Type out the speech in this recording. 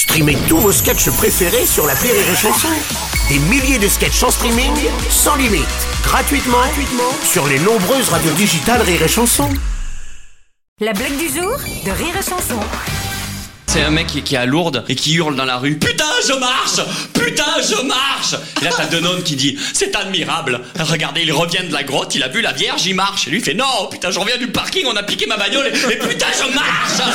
Streamez tous vos sketchs préférés sur la Rire et Chanson. Des milliers de sketchs en streaming, sans limite, gratuitement, gratuitement sur les nombreuses radios digitales Rire et Chanson. La blague du jour de Rire et Chanson. C'est un mec qui, qui est à Lourdes et qui hurle dans la rue Putain, je marche Putain, je marche Et là, t'as Denon qui dit C'est admirable. Regardez, il revient de la grotte, il a vu la Vierge, il marche. Et lui il fait Non, putain, je reviens du parking, on a piqué ma bagnole et, et Putain, je marche